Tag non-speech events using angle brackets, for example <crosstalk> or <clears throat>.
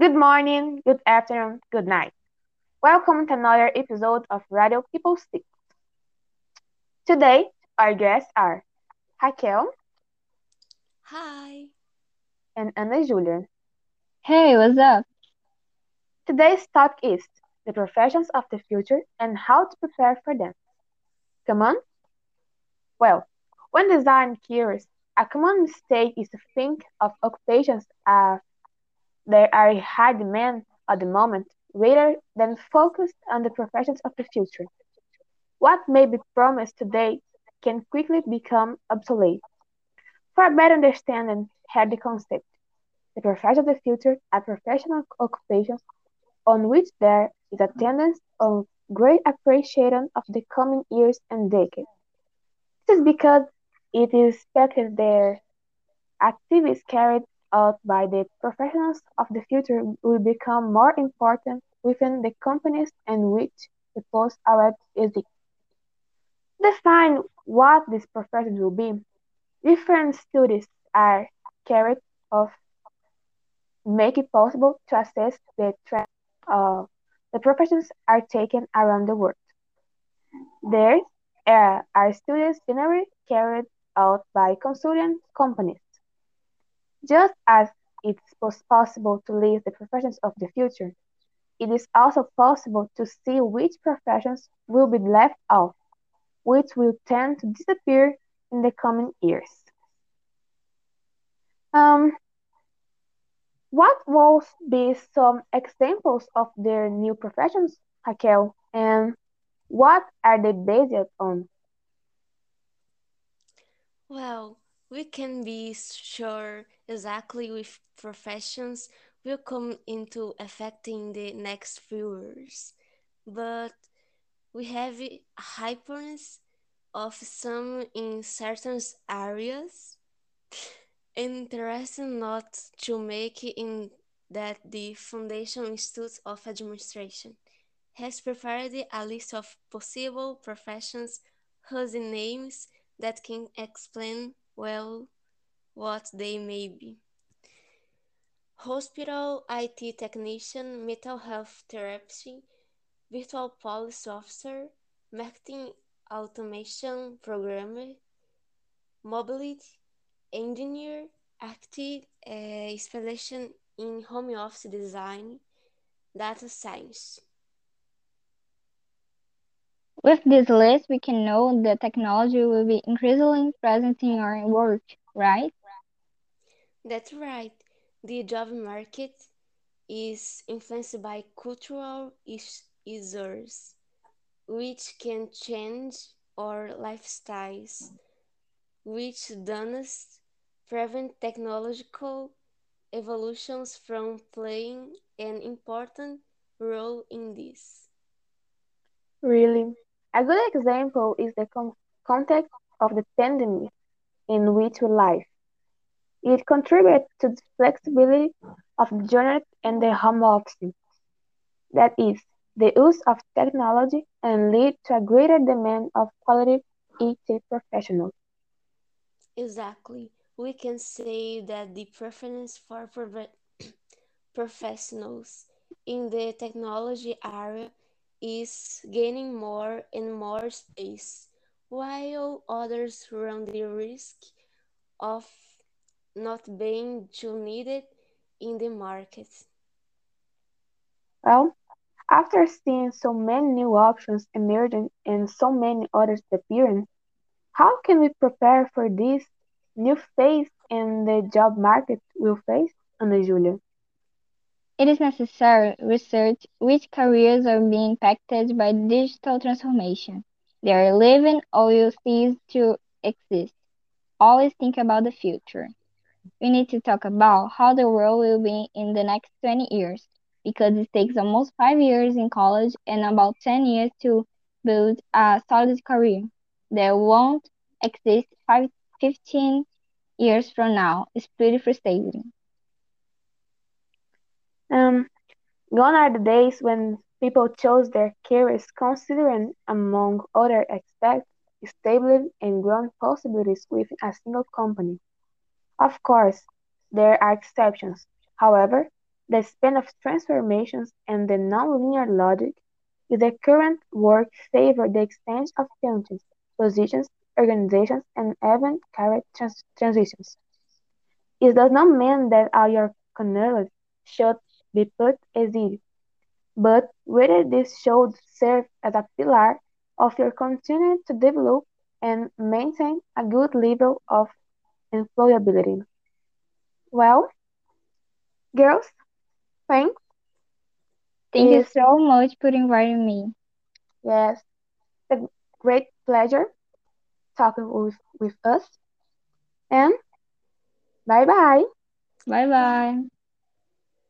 Good morning, good afternoon, good night. Welcome to another episode of Radio People Stick. Today, our guests are Raquel Hi. and Ana Julia. Hey, what's up? Today's topic is the professions of the future and how to prepare for them. Come on? Well, when design curious, a common mistake is to think of occupations as there are high demand at the moment rather than focused on the professions of the future. What may be promised today can quickly become obsolete. For a better understanding of the concept, the professions of the future are professional occupations on which there is a tendency of great appreciation of the coming years and decades. This is because it is expected their activities carried out by the professionals of the future will become more important within the companies in which the post already exist. Define what these professions will be, different studies are carried out to make it possible to assess the trend of the professions are taken around the world. There uh, are studies generally carried out by consulting companies. Just as it is possible to list the professions of the future, it is also possible to see which professions will be left out, which will tend to disappear in the coming years. Um, what will be some examples of their new professions, Raquel, and what are they based on? Well, we can be sure exactly which professions will come into effect in the next few years, but we have a hypothesis of some in certain areas. Interesting not to make in that the Foundation Institute of Administration has prepared a list of possible professions whose names that can explain well what they may be. Hospital IT technician, mental health therapist, virtual police officer, marketing automation programmer, mobility engineer, active uh, specialization in home office design, data science. With this list, we can know that technology will be increasingly present in our work, right? That's right. The job market is influenced by cultural issues, which can change our lifestyles, which thus prevent technological evolutions from playing an important role in this. Really, a good example is the con- context of the pandemic in which we live. It contributed to the flexibility of the journey and the home office, that is, the use of technology, and lead to a greater demand of quality IT professionals. Exactly. We can say that the preference for profe- <clears throat> professionals in the technology area is gaining more and more space, while others run the risk of not being too needed in the market. Well, after seeing so many new options emerging and so many others appearing, how can we prepare for this new phase in the job market we'll face, Ana Julia? It is necessary research which careers are being impacted by digital transformation. They are leaving or will cease to exist. Always think about the future. We need to talk about how the world will be in the next 20 years, because it takes almost 5 years in college and about 10 years to build a solid career that won't exist five, 15 years from now. It's pretty frustrating. Um, gone are the days when people chose their careers considering, among other aspects, stable and growth possibilities within a single company. Of course, there are exceptions. However, the span of transformations, and the nonlinear logic in the current work favor the exchange of functions, positions, organizations, and even career trans- transitions. It does not mean that all your kernels should be put aside, but whether this should serve as a pillar of your continuing to develop and maintain a good level of employability. Well, girls, thanks. Thank you so much for inviting me. yes, a great pleasure talking with, with us and bye bye. Bye Bye. bye.